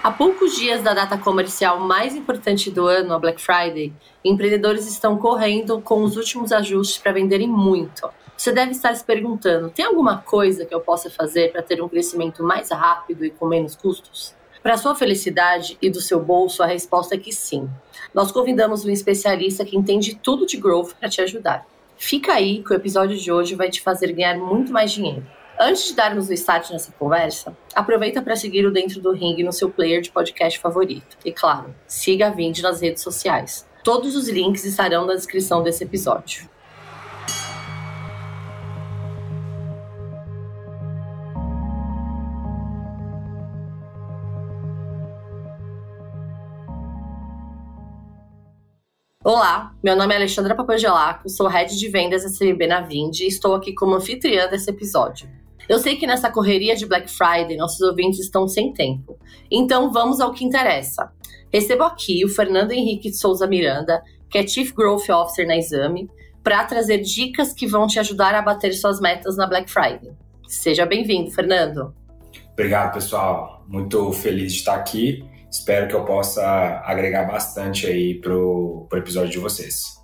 Há poucos dias da data comercial mais importante do ano, a Black Friday, empreendedores estão correndo com os últimos ajustes para venderem muito. Você deve estar se perguntando: tem alguma coisa que eu possa fazer para ter um crescimento mais rápido e com menos custos? Para sua felicidade e do seu bolso, a resposta é que sim. Nós convidamos um especialista que entende tudo de growth para te ajudar. Fica aí que o episódio de hoje vai te fazer ganhar muito mais dinheiro. Antes de darmos o start nessa conversa, aproveita para seguir o Dentro do Ring no seu player de podcast favorito. E claro, siga a Vind nas redes sociais. Todos os links estarão na descrição desse episódio. Olá, meu nome é Alexandra Papangelaco, sou head de vendas SMB na Vind e estou aqui como anfitriã desse episódio. Eu sei que nessa correria de Black Friday nossos ouvintes estão sem tempo. Então vamos ao que interessa. Recebo aqui o Fernando Henrique de Souza Miranda, que é Chief Growth Officer na Exame, para trazer dicas que vão te ajudar a bater suas metas na Black Friday. Seja bem-vindo, Fernando. Obrigado, pessoal. Muito feliz de estar aqui. Espero que eu possa agregar bastante aí pro, pro episódio de vocês.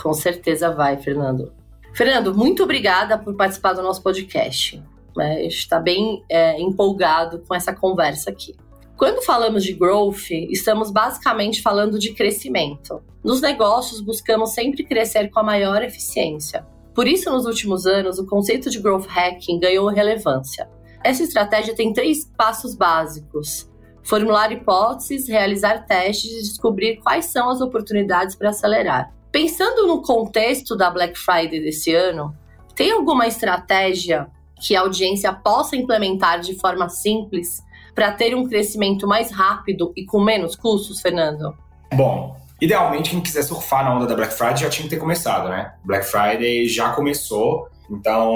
Com certeza vai, Fernando. Fernando, muito obrigada por participar do nosso podcast. Né? A gente está bem é, empolgado com essa conversa aqui. Quando falamos de growth, estamos basicamente falando de crescimento. Nos negócios, buscamos sempre crescer com a maior eficiência. Por isso, nos últimos anos, o conceito de growth hacking ganhou relevância. Essa estratégia tem três passos básicos: formular hipóteses, realizar testes e descobrir quais são as oportunidades para acelerar. Pensando no contexto da Black Friday desse ano, tem alguma estratégia que a audiência possa implementar de forma simples para ter um crescimento mais rápido e com menos custos, Fernando? Bom, idealmente quem quiser surfar na onda da Black Friday já tinha que ter começado, né? Black Friday já começou, então,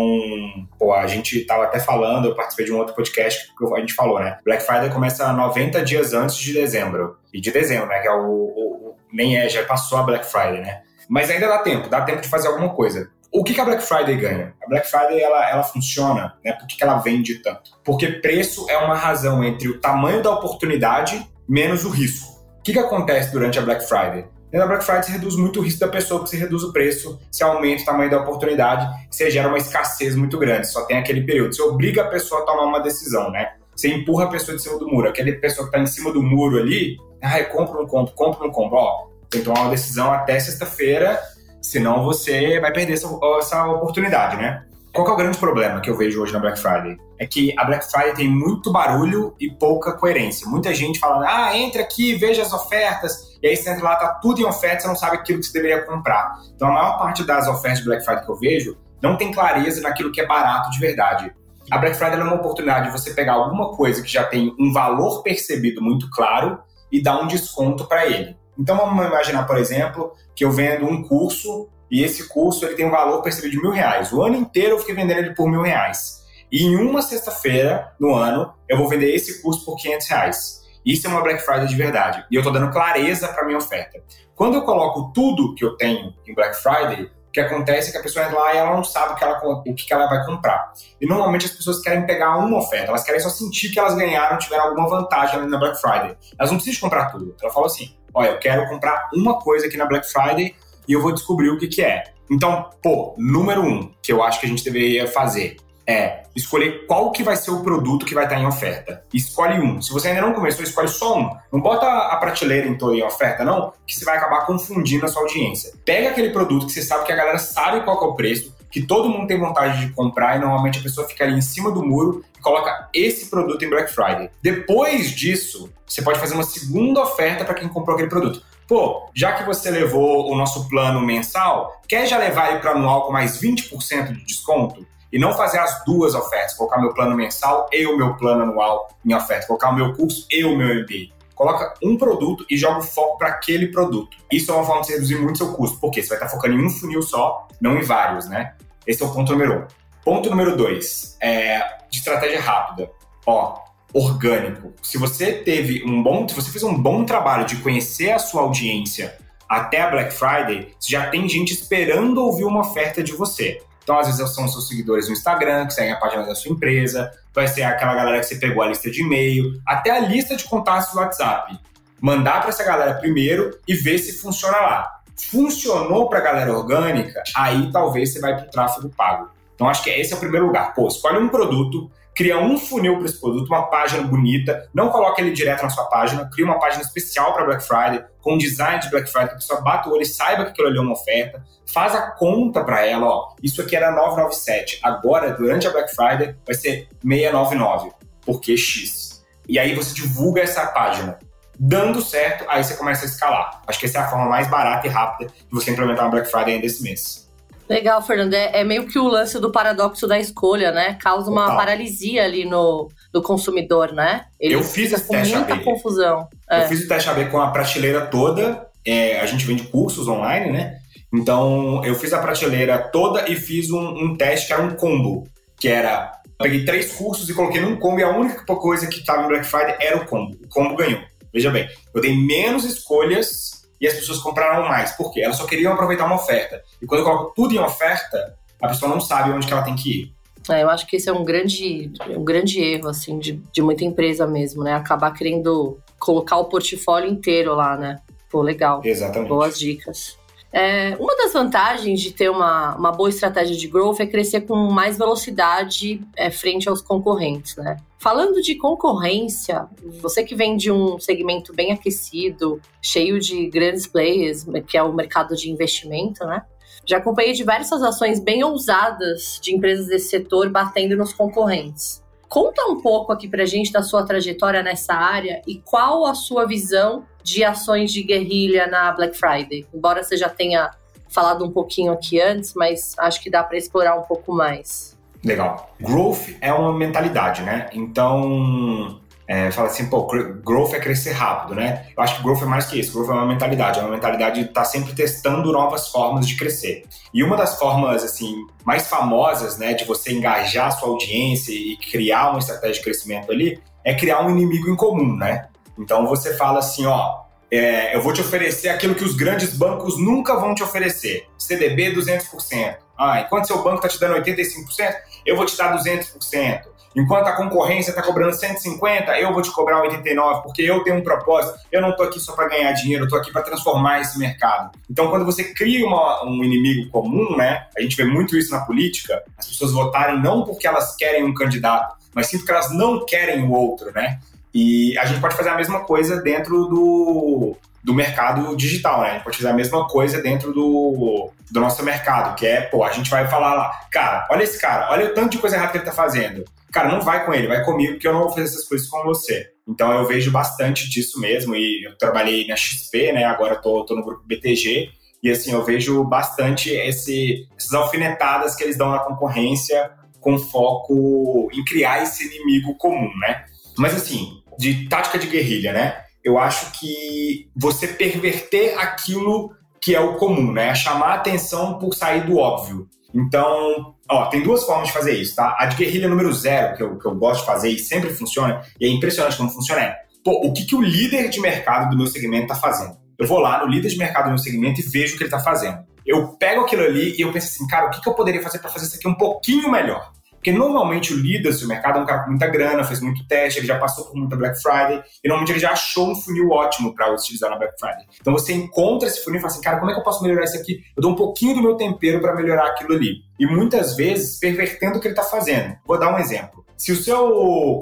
pô, a gente estava até falando, eu participei de um outro podcast que a gente falou, né? Black Friday começa 90 dias antes de dezembro. E de dezembro, né? Que é o, o, o nem é, já passou a Black Friday, né? Mas ainda dá tempo, dá tempo de fazer alguma coisa. O que, que a Black Friday ganha? A Black Friday ela, ela funciona, né? Por que, que ela vende tanto? Porque preço é uma razão entre o tamanho da oportunidade menos o risco. O que, que acontece durante a Black Friday? Na Black Friday você reduz muito o risco da pessoa, porque você reduz o preço, você aumenta o tamanho da oportunidade, você gera uma escassez muito grande, só tem aquele período. Você obriga a pessoa a tomar uma decisão, né? Você empurra a pessoa de cima do muro. Aquela pessoa que está em cima do muro ali, ah, compra não compra ou não compro. Ó, tem que tomar uma decisão até sexta-feira Senão você vai perder essa, essa oportunidade, né? Qual é o grande problema que eu vejo hoje na Black Friday? É que a Black Friday tem muito barulho e pouca coerência. Muita gente falando, ah, entra aqui, veja as ofertas. E aí você entra lá, tá tudo em oferta, você não sabe aquilo que você deveria comprar. Então a maior parte das ofertas de Black Friday que eu vejo não tem clareza naquilo que é barato de verdade. A Black Friday é uma oportunidade de você pegar alguma coisa que já tem um valor percebido muito claro e dar um desconto para ele. Então vamos imaginar, por exemplo, que eu vendo um curso e esse curso ele tem um valor percebido de mil reais. O ano inteiro eu fiquei vendendo ele por mil reais. E em uma sexta-feira no ano eu vou vender esse curso por 500 reais. Isso é uma Black Friday de verdade. E eu estou dando clareza para minha oferta. Quando eu coloco tudo que eu tenho em Black Friday, o que acontece é que a pessoa entra lá e ela não sabe o que ela, o que ela vai comprar. E normalmente as pessoas querem pegar uma oferta, elas querem só sentir que elas ganharam, tiveram alguma vantagem na Black Friday. Elas não precisam comprar tudo. Ela fala assim: olha, eu quero comprar uma coisa aqui na Black Friday e eu vou descobrir o que, que é. Então, pô, número um que eu acho que a gente deveria fazer é escolher qual que vai ser o produto que vai estar em oferta. Escolhe um. Se você ainda não começou, escolhe só um. Não bota a prateleira em toda em oferta, não, que você vai acabar confundindo a sua audiência. Pega aquele produto que você sabe que a galera sabe qual é o preço, que todo mundo tem vontade de comprar e normalmente a pessoa fica ali em cima do muro e coloca esse produto em Black Friday. Depois disso, você pode fazer uma segunda oferta para quem comprou aquele produto. Pô, já que você levou o nosso plano mensal, quer já levar ele para anual com mais 20% de desconto? E não fazer as duas ofertas, colocar meu plano mensal e o meu plano anual em oferta, colocar o meu curso e o meu MBA coloca um produto e joga o foco para aquele produto. Isso é uma forma de você reduzir muito seu custo, porque você vai estar focando em um funil só, não em vários, né? Esse é o ponto número um. Ponto número dois, é de estratégia rápida. Ó, orgânico. Se você teve um bom, se você fez um bom trabalho de conhecer a sua audiência até a Black Friday, já tem gente esperando ouvir uma oferta de você. Então, às vezes, são seus seguidores no Instagram, que seguem a página da sua empresa, vai ser aquela galera que você pegou a lista de e-mail, até a lista de contatos do WhatsApp. Mandar para essa galera primeiro e ver se funciona lá. Funcionou para a galera orgânica, aí talvez você vai para o tráfego pago. Então, acho que esse é o primeiro lugar. Pô, escolhe um produto, cria um funil para esse produto, uma página bonita, não coloca ele direto na sua página, cria uma página especial para Black Friday, com design de Black Friday, que a pessoa bata o olho e saiba que aquilo ali é uma oferta, faz a conta para ela, ó, isso aqui era 997, agora, durante a Black Friday, vai ser 699, porque X. E aí você divulga essa página. Dando certo, aí você começa a escalar. Acho que essa é a forma mais barata e rápida de você implementar uma Black Friday ainda esse mês. Legal, Fernando. É, é, meio que o lance do paradoxo da escolha, né? Causa uma Total. paralisia ali no, no consumidor, né? Ele eu fiz esse teste muita AB. confusão. É. Eu fiz o teste AB com a prateleira toda. É, a gente vende cursos online, né? Então, eu fiz a prateleira toda e fiz um, um teste que era um combo, que era peguei três cursos e coloquei num combo e a única coisa que estava no Black Friday era o combo. O combo ganhou. Veja bem, eu dei menos escolhas e as pessoas compraram mais. Por quê? Elas só queriam aproveitar uma oferta. E quando eu coloco tudo em oferta, a pessoa não sabe onde que ela tem que ir. É, eu acho que esse é um grande, um grande erro, assim, de, de muita empresa mesmo, né? Acabar querendo colocar o portfólio inteiro lá, né? Pô, legal. Exatamente. Boas dicas. É, uma das vantagens de ter uma, uma boa estratégia de growth é crescer com mais velocidade é, frente aos concorrentes, né? Falando de concorrência, você que vem de um segmento bem aquecido, cheio de grandes players, que é o mercado de investimento, né? Já acompanhei diversas ações bem ousadas de empresas desse setor batendo nos concorrentes. Conta um pouco aqui pra gente da sua trajetória nessa área e qual a sua visão de ações de guerrilha na Black Friday. Embora você já tenha falado um pouquinho aqui antes, mas acho que dá para explorar um pouco mais. Legal. Growth é uma mentalidade, né? Então, é, fala assim, pô, growth é crescer rápido, né? Eu acho que growth é mais que isso. Growth é uma mentalidade, é uma mentalidade de estar tá sempre testando novas formas de crescer. E uma das formas, assim, mais famosas, né, de você engajar a sua audiência e criar uma estratégia de crescimento ali, é criar um inimigo em comum, né? Então você fala assim, ó, é, eu vou te oferecer aquilo que os grandes bancos nunca vão te oferecer. CDB 200%. Ah, enquanto seu banco está te dando 85%, eu vou te dar 200%. Enquanto a concorrência está cobrando 150, eu vou te cobrar 89, porque eu tenho um propósito. Eu não estou aqui só para ganhar dinheiro, eu estou aqui para transformar esse mercado. Então, quando você cria uma, um inimigo comum, né? A gente vê muito isso na política. As pessoas votarem não porque elas querem um candidato, mas sim porque elas não querem o outro, né? E a gente pode fazer a mesma coisa dentro do, do mercado digital, né? A gente pode fazer a mesma coisa dentro do, do nosso mercado, que é, pô, a gente vai falar lá, cara, olha esse cara, olha o tanto de coisa errada que ele tá fazendo. Cara, não vai com ele, vai comigo, porque eu não vou fazer essas coisas com você. Então eu vejo bastante disso mesmo, e eu trabalhei na XP, né? Agora tô, tô no grupo BTG, e assim, eu vejo bastante esse, essas alfinetadas que eles dão na concorrência com foco em criar esse inimigo comum, né? Mas assim, de tática de guerrilha, né? Eu acho que você perverter aquilo que é o comum, né? Chamar atenção por sair do óbvio. Então, ó, tem duas formas de fazer isso, tá? A de guerrilha número zero, que eu, que eu gosto de fazer e sempre funciona, e é impressionante como funciona, é, pô, o que, que o líder de mercado do meu segmento tá fazendo? Eu vou lá no líder de mercado do meu segmento e vejo o que ele tá fazendo. Eu pego aquilo ali e eu penso assim, cara, o que, que eu poderia fazer para fazer isso aqui um pouquinho melhor? Porque normalmente o líder do mercado é um cara com muita grana, fez muito teste, ele já passou por muita Black Friday, e normalmente ele já achou um funil ótimo para utilizar na Black Friday. Então você encontra esse funil e fala assim, cara, como é que eu posso melhorar isso aqui? Eu dou um pouquinho do meu tempero para melhorar aquilo ali. E muitas vezes pervertendo o que ele está fazendo. Vou dar um exemplo. Se o seu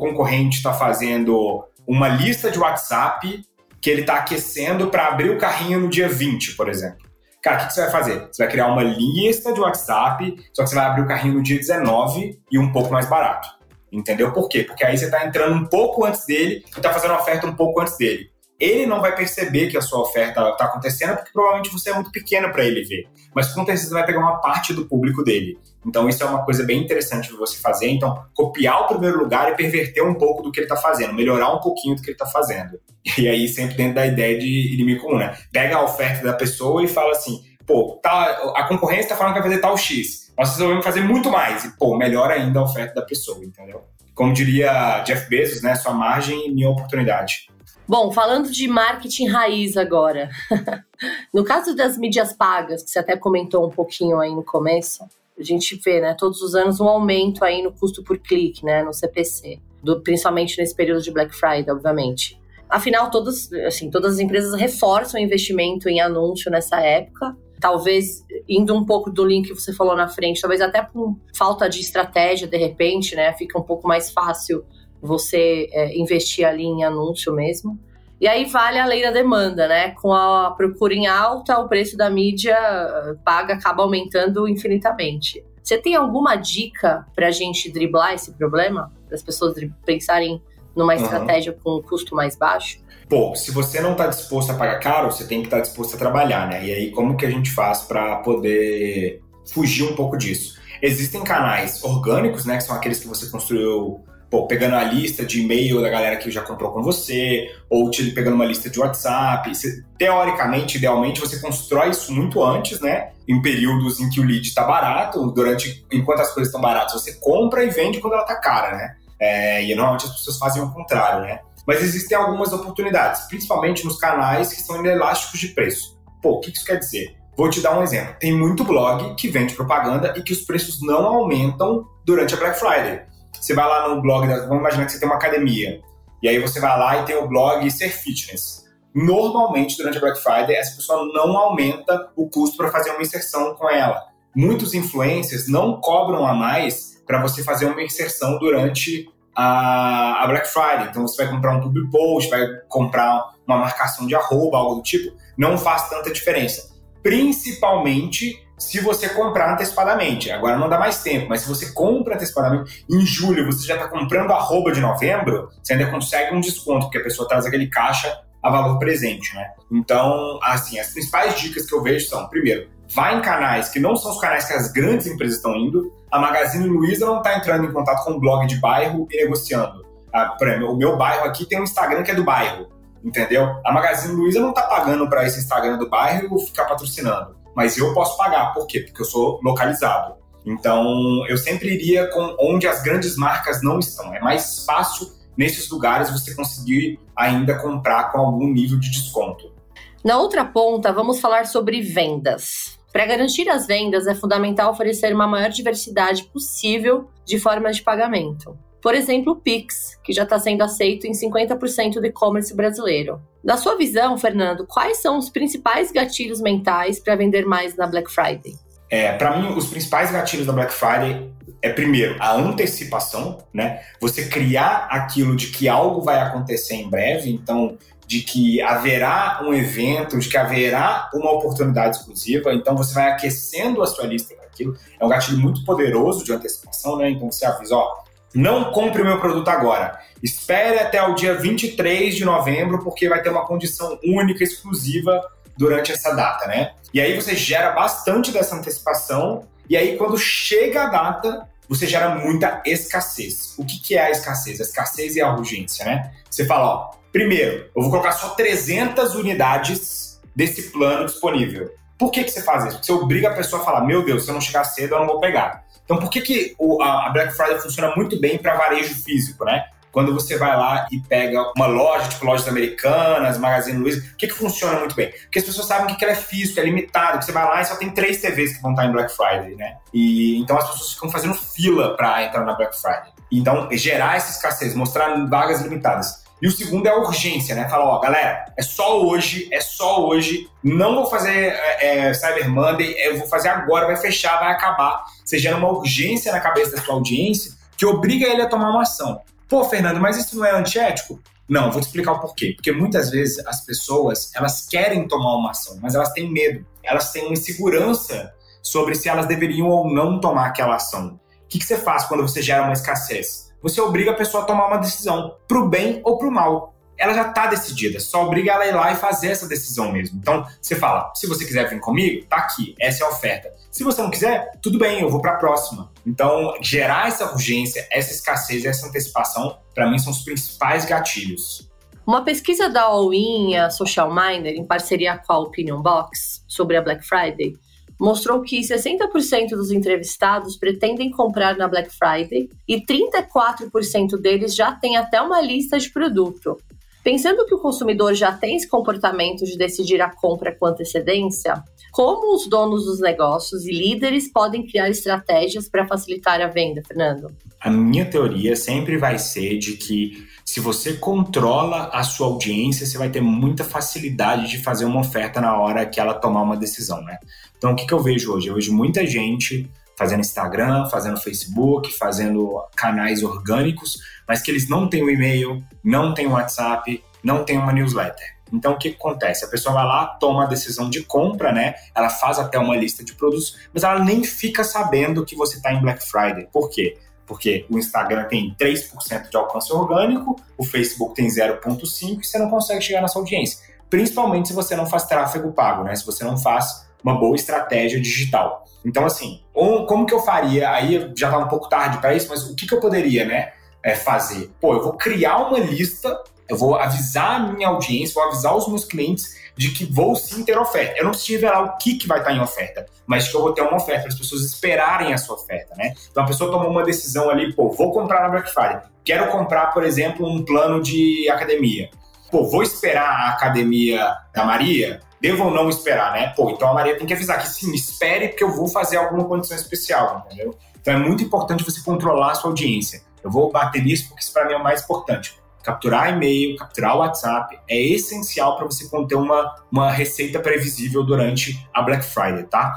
concorrente está fazendo uma lista de WhatsApp que ele está aquecendo para abrir o carrinho no dia 20, por exemplo. Cara, o que, você vai fazer? Você vai criar uma lista de WhatsApp, só que você vai abrir o carrinho no dia 19 e um pouco mais barato. Entendeu por quê? Porque aí você está entrando um pouco antes dele e está fazendo a oferta um pouco antes dele ele não vai perceber que a sua oferta está acontecendo, porque provavelmente você é muito pequeno para ele ver. Mas com certeza vai pegar uma parte do público dele. Então isso é uma coisa bem interessante de você fazer. Então, copiar o primeiro lugar e perverter um pouco do que ele está fazendo, melhorar um pouquinho do que ele está fazendo. E aí, sempre dentro da ideia de inimigo comum, né? Pega a oferta da pessoa e fala assim: pô, tá, a concorrência está falando que vai fazer tal X. Nós resolvemos fazer muito mais. E, pô, melhor ainda a oferta da pessoa, entendeu? Como diria Jeff Bezos, né? Sua margem e minha oportunidade. Bom, falando de marketing raiz agora. no caso das mídias pagas, que você até comentou um pouquinho aí no começo, a gente vê, né, todos os anos um aumento aí no custo por clique, né, no CPC, do, principalmente nesse período de Black Friday, obviamente. Afinal, todas, assim, todas as empresas reforçam o investimento em anúncio nessa época. Talvez indo um pouco do link que você falou na frente, talvez até por falta de estratégia, de repente, né? Fica um pouco mais fácil você é, investir ali em anúncio mesmo. E aí vale a lei da demanda, né? Com a procura em alta, o preço da mídia eh, paga acaba aumentando infinitamente. Você tem alguma dica para a gente driblar esse problema? Para as pessoas pensarem numa uhum. estratégia com um custo mais baixo? Pô, se você não está disposto a pagar caro, você tem que estar tá disposto a trabalhar, né? E aí, como que a gente faz para poder fugir um pouco disso? Existem canais orgânicos, né? Que são aqueles que você construiu pô, pegando a lista de e-mail da galera que já comprou com você, ou te pegando uma lista de WhatsApp. Você, teoricamente, idealmente, você constrói isso muito antes, né? Em períodos em que o lead está barato, durante enquanto as coisas estão baratas, você compra e vende quando ela está cara, né? É, e normalmente as pessoas fazem o contrário, né? Mas existem algumas oportunidades, principalmente nos canais que são inelásticos de preço. Pô, o que isso quer dizer? Vou te dar um exemplo. Tem muito blog que vende propaganda e que os preços não aumentam durante a Black Friday. Você vai lá no blog, vamos imaginar que você tem uma academia, e aí você vai lá e tem o blog Ser Fitness. Normalmente, durante a Black Friday, essa pessoa não aumenta o custo para fazer uma inserção com ela. Muitos influencers não cobram a mais para você fazer uma inserção durante a, Black Friday. Então, você vai comprar um public post, vai comprar uma marcação de arroba, algo do tipo, não faz tanta diferença. Principalmente se você comprar antecipadamente. Agora não dá mais tempo, mas se você compra antecipadamente, em julho você já está comprando arroba de novembro, você ainda consegue um desconto, porque a pessoa traz aquele caixa a valor presente, né? Então, assim, as principais dicas que eu vejo são, primeiro, vá em canais que não são os canais que as grandes empresas estão indo. A Magazine Luiza não está entrando em contato com o blog de bairro e negociando. Ah, exemplo, o meu bairro aqui tem um Instagram que é do bairro, entendeu? A Magazine Luiza não está pagando para esse Instagram do bairro ficar patrocinando mas eu posso pagar. Por quê? Porque eu sou localizado. Então, eu sempre iria com onde as grandes marcas não estão. É mais fácil nesses lugares você conseguir ainda comprar com algum nível de desconto. Na outra ponta, vamos falar sobre vendas. Para garantir as vendas, é fundamental oferecer uma maior diversidade possível de formas de pagamento. Por exemplo, o Pix, que já está sendo aceito em 50% do e-commerce brasileiro. Da sua visão, Fernando, quais são os principais gatilhos mentais para vender mais na Black Friday? É, para mim, os principais gatilhos da Black Friday é primeiro a antecipação, né? Você criar aquilo de que algo vai acontecer em breve, então de que haverá um evento, de que haverá uma oportunidade exclusiva, então você vai aquecendo a sua lista para aquilo. É um gatilho muito poderoso de antecipação, né? Então você avisa, ó, não compre o meu produto agora. Espere até o dia 23 de novembro, porque vai ter uma condição única, exclusiva durante essa data, né? E aí você gera bastante dessa antecipação, e aí quando chega a data, você gera muita escassez. O que, que é a escassez? A escassez e a urgência, né? Você fala, ó, primeiro, eu vou colocar só 300 unidades desse plano disponível. Por que, que você faz isso? Você obriga a pessoa a falar, meu Deus, se eu não chegar cedo, eu não vou pegar. Então, por que, que a Black Friday funciona muito bem para varejo físico, né? Quando você vai lá e pega uma loja, tipo lojas americanas, Magazine Luiza, o que, que funciona muito bem? Porque as pessoas sabem que ela é físico, é limitado, que você vai lá e só tem três TVs que vão estar em Black Friday, né? E então as pessoas ficam fazendo fila para entrar na Black Friday. Então, gerar essa escassez, mostrar vagas limitadas. E o segundo é a urgência, né? Fala, ó, galera, é só hoje, é só hoje, não vou fazer é, é, Cyber Monday, eu vou fazer agora, vai fechar, vai acabar. Você gera uma urgência na cabeça da sua audiência que obriga ele a tomar uma ação. Pô, Fernando, mas isso não é antiético? Não, vou te explicar o porquê. Porque muitas vezes as pessoas, elas querem tomar uma ação, mas elas têm medo. Elas têm uma insegurança sobre se elas deveriam ou não tomar aquela ação. O que, que você faz quando você gera uma escassez? Você obriga a pessoa a tomar uma decisão, pro bem ou pro mal. Ela já está decidida, só obriga ela a ir lá e fazer essa decisão mesmo. Então, você fala: se você quiser vir comigo, tá aqui, essa é a oferta. Se você não quiser, tudo bem, eu vou para a próxima. Então, gerar essa urgência, essa escassez, essa antecipação, para mim são os principais gatilhos. Uma pesquisa da All-in, a Social Miner, em parceria com a Opinion Box, sobre a Black Friday, mostrou que 60% dos entrevistados pretendem comprar na Black Friday e 34% deles já têm até uma lista de produto. Pensando que o consumidor já tem esse comportamento de decidir a compra com antecedência, como os donos dos negócios e líderes podem criar estratégias para facilitar a venda, Fernando? A minha teoria sempre vai ser de que se você controla a sua audiência, você vai ter muita facilidade de fazer uma oferta na hora que ela tomar uma decisão, né? Então, o que, que eu vejo hoje? Eu vejo muita gente fazendo Instagram, fazendo Facebook, fazendo canais orgânicos, mas que eles não têm o e-mail, não têm o WhatsApp, não têm uma newsletter. Então, o que, que acontece? A pessoa vai lá, toma a decisão de compra, né? Ela faz até uma lista de produtos, mas ela nem fica sabendo que você está em Black Friday. Por quê? Porque o Instagram tem 3% de alcance orgânico, o Facebook tem 0,5% e você não consegue chegar na sua audiência. Principalmente se você não faz tráfego pago, né? Se você não faz uma boa estratégia digital. Então, assim, como que eu faria? Aí já tá um pouco tarde para isso, mas o que, que eu poderia, né? É fazer? Pô, eu vou criar uma lista eu vou avisar a minha audiência, vou avisar os meus clientes de que vou sim ter oferta. Eu não preciso revelar o que, que vai estar em oferta, mas que eu vou ter uma oferta para as pessoas esperarem a sua oferta, né? Então a pessoa tomou uma decisão ali, pô, vou comprar na Black Friday. Quero comprar, por exemplo, um plano de academia. Pô, vou esperar a academia da Maria? Devo ou não esperar, né? Pô, então a Maria tem que avisar que sim, espere porque eu vou fazer alguma condição especial, entendeu? Então é muito importante você controlar a sua audiência. Eu vou bater nisso porque isso para mim é o mais importante capturar e-mail, capturar WhatsApp é essencial para você conter uma, uma receita previsível durante a Black Friday, tá?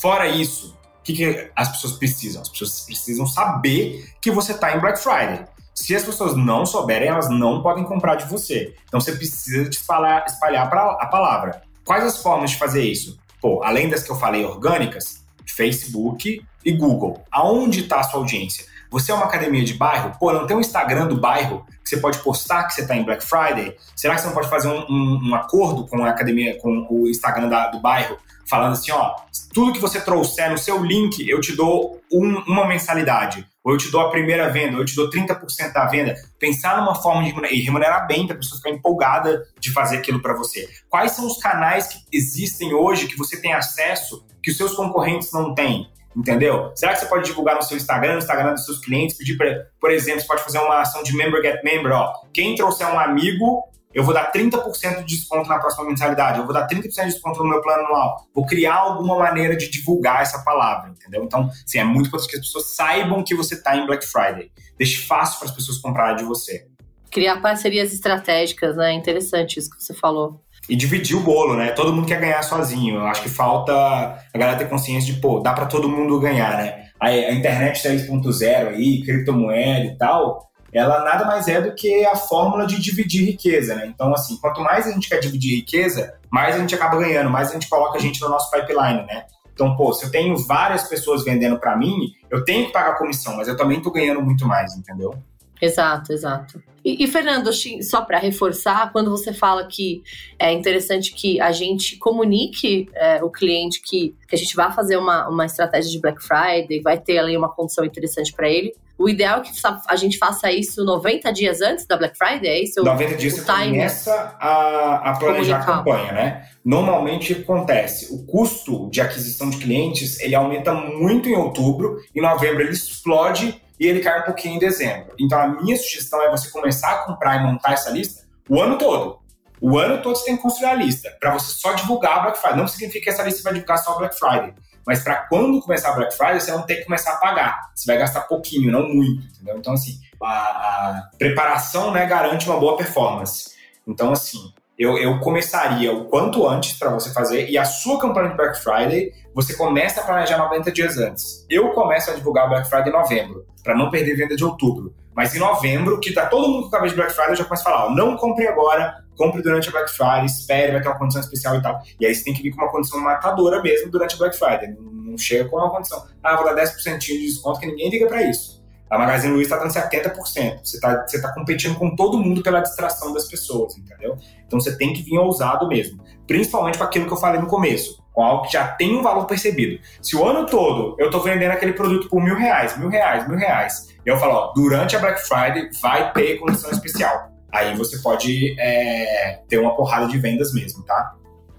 Fora isso, o que, que as pessoas precisam? As pessoas precisam saber que você está em Black Friday. Se as pessoas não souberem, elas não podem comprar de você. Então você precisa de espalhar, espalhar a palavra. Quais as formas de fazer isso? Pô, além das que eu falei orgânicas, Facebook e Google. Aonde está a sua audiência? Você é uma academia de bairro? Pô, não tem um Instagram do bairro você pode postar que você está em Black Friday? Será que você não pode fazer um, um, um acordo com a academia, com o Instagram da, do bairro, falando assim, ó, tudo que você trouxer no seu link, eu te dou um, uma mensalidade, ou eu te dou a primeira venda, ou eu te dou 30% da venda. Pensar numa forma de remunerar, e remunerar bem para a pessoa ficar empolgada de fazer aquilo para você. Quais são os canais que existem hoje que você tem acesso que os seus concorrentes não têm? Entendeu? Será que você pode divulgar no seu Instagram, no Instagram dos seus clientes, pedir, pra, por exemplo, você pode fazer uma ação de member get member, ó. Quem trouxer um amigo, eu vou dar 30% de desconto na próxima mensalidade, eu vou dar 30% de desconto no meu plano anual. Vou criar alguma maneira de divulgar essa palavra, entendeu? Então, sim, é muito importante que as pessoas saibam que você está em Black Friday. Deixe fácil para as pessoas comprarem de você. Criar parcerias estratégicas, né? Interessante isso que você falou e dividir o bolo, né? Todo mundo quer ganhar sozinho. Eu acho que falta a galera ter consciência de, pô, dá para todo mundo ganhar, né? A, a internet 3.0 aí, criptomoeda e tal, ela nada mais é do que a fórmula de dividir riqueza, né? Então, assim, quanto mais a gente quer dividir riqueza, mais a gente acaba ganhando, mais a gente coloca a gente no nosso pipeline, né? Então, pô, se eu tenho várias pessoas vendendo para mim, eu tenho que pagar comissão, mas eu também tô ganhando muito mais, entendeu? Exato, exato. E, e Fernando, só para reforçar, quando você fala que é interessante que a gente comunique é, o cliente que, que a gente vai fazer uma, uma estratégia de Black Friday, vai ter ali uma condição interessante para ele, o ideal é que a gente faça isso 90 dias antes da Black Friday, é isso? 90 dias você começa a, a planejar Comunicar. a campanha, né? Normalmente acontece, o custo de aquisição de clientes, ele aumenta muito em outubro, em novembro ele explode e ele cai um pouquinho em dezembro. Então a minha sugestão é você começar a comprar e montar essa lista o ano todo. O ano todo você tem que construir a lista, para você só divulgar a Black Friday. Não significa que essa lista vai divulgar só a Black Friday, mas para quando começar a Black Friday, você não tem que começar a pagar. Você vai gastar pouquinho, não muito, entendeu? Então, assim, a, preparação né, garante uma boa performance. Então, assim, eu, eu começaria o quanto antes para você fazer, e a sua campanha de Black Friday, você começa a planejar 90 dias antes. Eu começo a divulgar Black Friday em novembro para não perder venda de outubro. Mas em novembro, que tá todo mundo com cabeça de Black Friday, eu já começo a falar, ó, não compre agora, compre durante a Black Friday, espere, vai ter uma condição especial e tal. E aí você tem que vir com uma condição matadora mesmo durante a Black Friday. Não chega com uma condição, ah, vou dar 10% de desconto, que ninguém liga para isso. A Magazine Luiza está dando 70%. Você está você tá competindo com todo mundo pela distração das pessoas, entendeu? Então você tem que vir ousado mesmo. Principalmente com aquilo que eu falei no começo com algo que já tem um valor percebido. Se o ano todo eu estou vendendo aquele produto por mil reais, mil reais, mil reais, e eu falo, ó, durante a Black Friday vai ter condição especial. Aí você pode é, ter uma porrada de vendas mesmo, tá?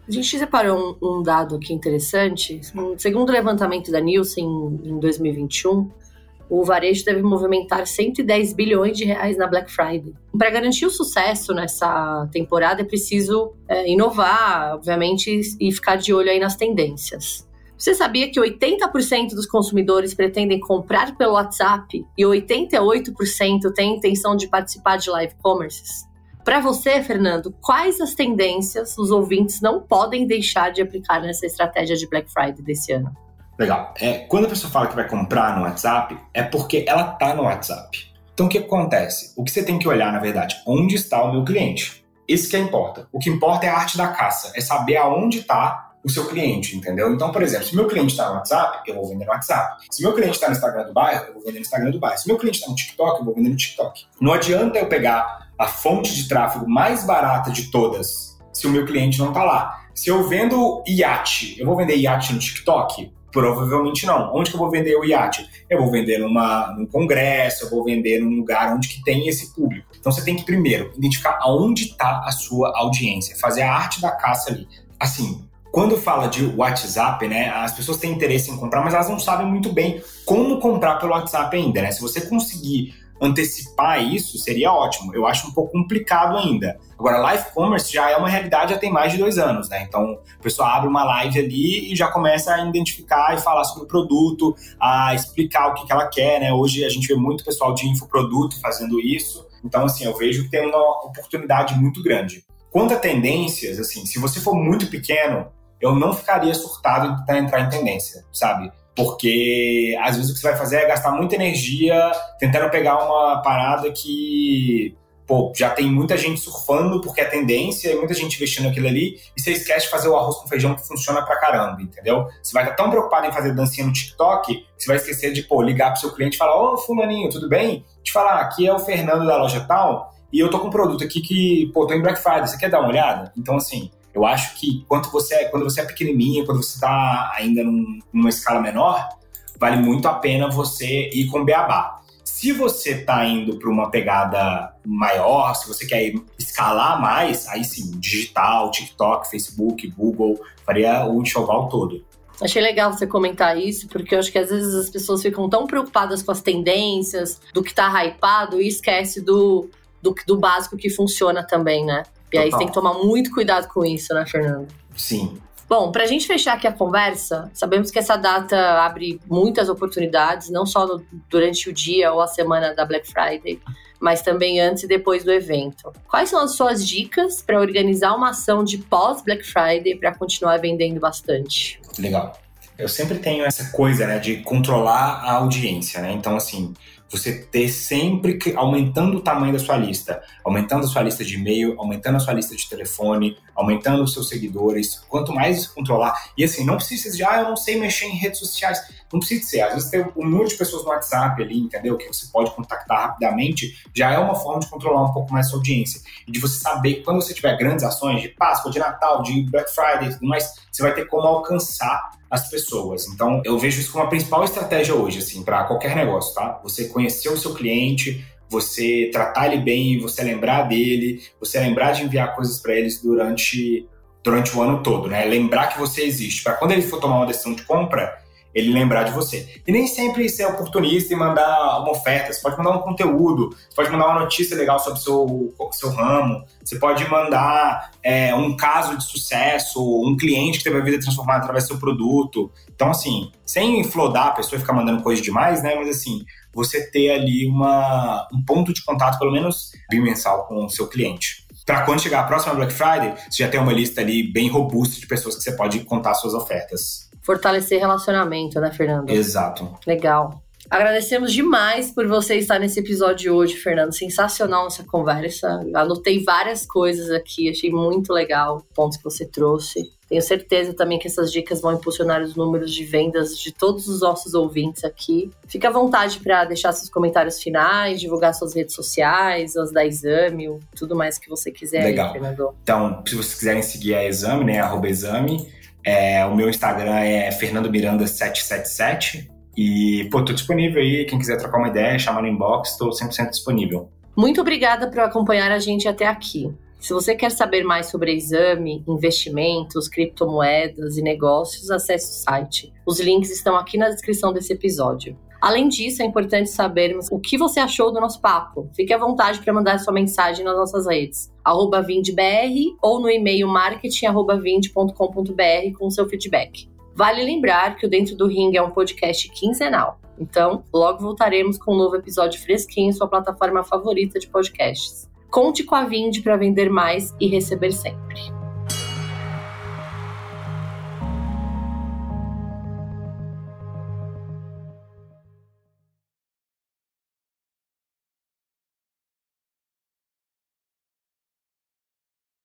A gente separou um, um dado aqui interessante. Segundo o levantamento da Nielsen em 2021, o varejo deve movimentar 110 bilhões de reais na Black Friday. Para garantir o sucesso nessa temporada, é preciso é, inovar, obviamente, e ficar de olho aí nas tendências. Você sabia que 80% dos consumidores pretendem comprar pelo WhatsApp e 88% têm intenção de participar de live commerces? Para você, Fernando, quais as tendências os ouvintes não podem deixar de aplicar nessa estratégia de Black Friday desse ano? Legal. É, quando a pessoa fala que vai comprar no WhatsApp, é porque ela está no WhatsApp. Então, o que acontece? O que você tem que olhar, na verdade, onde está o meu cliente? Isso que importa. O que importa é a arte da caça, é saber aonde está o seu cliente, entendeu? Então, por exemplo, se meu cliente está no WhatsApp, eu vou vender no WhatsApp. Se meu cliente está no Instagram do bairro, eu vou vender no Instagram do bairro. Se meu cliente está no TikTok, eu vou vender no TikTok. Não adianta eu pegar a fonte de tráfego mais barata de todas se o meu cliente não está lá. Se eu vendo iate, eu vou vender iate no TikTok? Provavelmente não. Onde que eu vou vender o iate? Eu vou vender numa, num congresso, eu vou vender num lugar onde que tem esse público. Então você tem que primeiro identificar aonde está a sua audiência, fazer a arte da caça ali. Assim, quando fala de WhatsApp, né, as pessoas têm interesse em comprar, mas elas não sabem muito bem como comprar pelo WhatsApp ainda, né? Se você conseguir antecipar isso seria ótimo. Eu acho um pouco complicado ainda. Agora, live commerce já é uma realidade já tem mais de dois anos, né? Então, a pessoa abre uma live ali e já começa a identificar e falar sobre o produto, a explicar o que, que ela quer, né? Hoje a gente vê muito pessoal de infoproduto fazendo isso. Então, assim, eu vejo que tem uma oportunidade muito grande. Quanto a tendências, assim, se você for muito pequeno, eu não ficaria surtado em tentar entrar em tendência, sabe? Porque às vezes o que você vai fazer é gastar muita energia tentando pegar uma parada que pô, já tem muita gente surfando porque é tendência e muita gente investindo aquilo ali, e você esquece de fazer o arroz com feijão que funciona pra caramba, entendeu? Você vai estar tão preocupado em fazer dancinha no TikTok que você vai esquecer de, pô, ligar pro seu cliente e falar, ô, fulaninho, tudo bem? Te falar, aqui é o Fernando da loja tal, e eu tô com um produto aqui que, pô, tô em Black Friday, você quer dar uma olhada? Então, assim, eu acho que quando você, é, quando você é pequenininho, quando você está ainda num, numa escala menor, vale muito a pena você ir com beabá. Se você está indo para uma pegada maior, se você quer escalar mais, aí sim, digital, TikTok, Facebook, Google, faria o enxoval todo. Achei legal você comentar isso, porque eu acho que às vezes as pessoas ficam tão preocupadas com as tendências, do que está hypado, e esquece do, do, do básico que funciona também, né? E aí você tem que tomar muito cuidado com isso, né, Fernando? Sim. Bom, para a gente fechar aqui a conversa, sabemos que essa data abre muitas oportunidades, não só no, durante o dia ou a semana da Black Friday, mas também antes e depois do evento. Quais são as suas dicas para organizar uma ação de pós-Black Friday para continuar vendendo bastante? Legal. Eu sempre tenho essa coisa, né, de controlar a audiência, né? Então, assim, você ter sempre que, aumentando o tamanho da sua lista, aumentando a sua lista de e-mail, aumentando a sua lista de telefone, aumentando os seus seguidores. Quanto mais controlar, e assim, não precisa de, ah, eu não sei mexer em redes sociais. Não precisa ser. Às vezes tem um número de pessoas no WhatsApp ali, entendeu? Que você pode contactar rapidamente, já é uma forma de controlar um pouco mais a sua audiência. E de você saber quando você tiver grandes ações de Páscoa, de Natal, de Black Friday e tudo mais, você vai ter como alcançar as pessoas. Então, eu vejo isso como a principal estratégia hoje, assim, para qualquer negócio, tá? Você conhecer o seu cliente, você tratar ele bem, você lembrar dele, você lembrar de enviar coisas para eles durante durante o ano todo, né? Lembrar que você existe. Para quando ele for tomar uma decisão de compra, ele lembrar de você. E nem sempre ser oportunista e mandar uma oferta. Você pode mandar um conteúdo, você pode mandar uma notícia legal sobre o seu, seu ramo, você pode mandar é, um caso de sucesso, um cliente que teve a vida transformada através do seu produto. Então, assim, sem flodar a pessoa e ficar mandando coisa demais, né? Mas assim, você ter ali uma, um ponto de contato, pelo menos bimensal, com o seu cliente. Para quando chegar a próxima Black Friday, você já tem uma lista ali bem robusta de pessoas que você pode contar suas ofertas fortalecer relacionamento, né, Fernando? Exato. Legal. Agradecemos demais por você estar nesse episódio de hoje, Fernando. Sensacional essa conversa. Anotei várias coisas aqui, achei muito legal pontos que você trouxe. Tenho certeza também que essas dicas vão impulsionar os números de vendas de todos os nossos ouvintes aqui. Fique à vontade para deixar seus comentários finais, divulgar suas redes sociais, as da Exame, tudo mais que você quiser. Legal. Aí, Fernando. Então, se vocês quiserem seguir a Exame, né, arroba Exame, é, o meu Instagram é Fernando Miranda 777 e, pô, tô disponível aí, quem quiser trocar uma ideia, chama no inbox, tô 100% disponível. Muito obrigada por acompanhar a gente até aqui. Se você quer saber mais sobre exame, investimentos, criptomoedas e negócios, acesse o site. Os links estão aqui na descrição desse episódio. Além disso, é importante sabermos o que você achou do nosso papo. Fique à vontade para mandar sua mensagem nas nossas redes, arroba vindbr ou no e-mail marketing.vind.com.br com seu feedback. Vale lembrar que o Dentro do Ring é um podcast quinzenal. Então, logo voltaremos com um novo episódio fresquinho em sua plataforma favorita de podcasts. Conte com a Vind para vender mais e receber sempre.